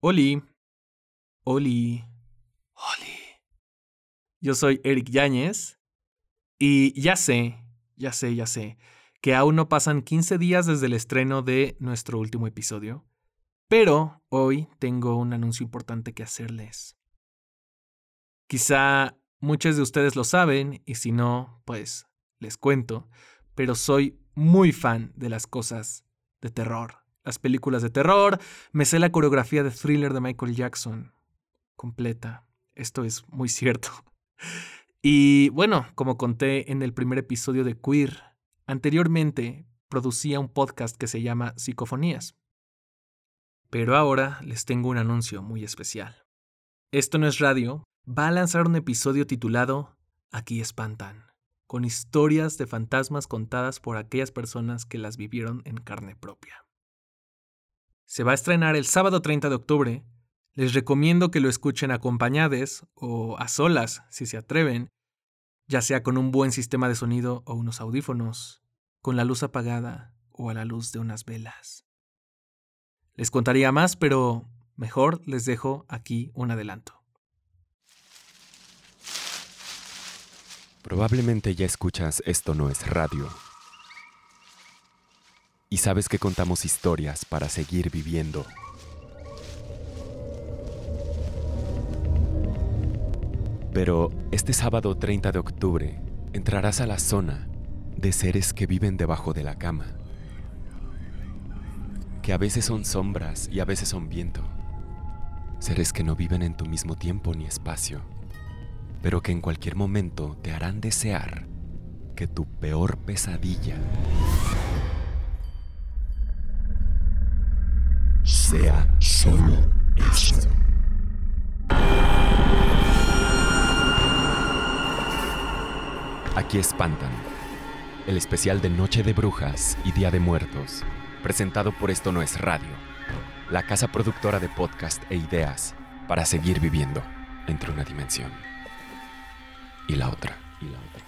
Oli. Oli. Oli. Yo soy Eric Yáñez y ya sé, ya sé, ya sé, que aún no pasan 15 días desde el estreno de nuestro último episodio, pero hoy tengo un anuncio importante que hacerles. Quizá muchos de ustedes lo saben y si no, pues les cuento, pero soy muy fan de las cosas de terror las películas de terror, me sé la coreografía de thriller de Michael Jackson completa. Esto es muy cierto. Y bueno, como conté en el primer episodio de Queer, anteriormente producía un podcast que se llama Psicofonías. Pero ahora les tengo un anuncio muy especial. Esto no es radio, va a lanzar un episodio titulado Aquí espantan, con historias de fantasmas contadas por aquellas personas que las vivieron en carne propia. Se va a estrenar el sábado 30 de octubre. Les recomiendo que lo escuchen acompañados o a solas, si se atreven, ya sea con un buen sistema de sonido o unos audífonos, con la luz apagada o a la luz de unas velas. Les contaría más, pero mejor les dejo aquí un adelanto. Probablemente ya escuchas Esto no es radio y sabes que contamos historias para seguir viviendo. Pero este sábado 30 de octubre entrarás a la zona de seres que viven debajo de la cama, que a veces son sombras y a veces son viento, seres que no viven en tu mismo tiempo ni espacio, pero que en cualquier momento te harán desear que tu peor pesadilla sea solo eso. Aquí espantan. El especial de Noche de Brujas y Día de Muertos, presentado por Esto No es Radio, la casa productora de podcast e ideas para seguir viviendo entre una dimensión. Y la otra. Y la otra.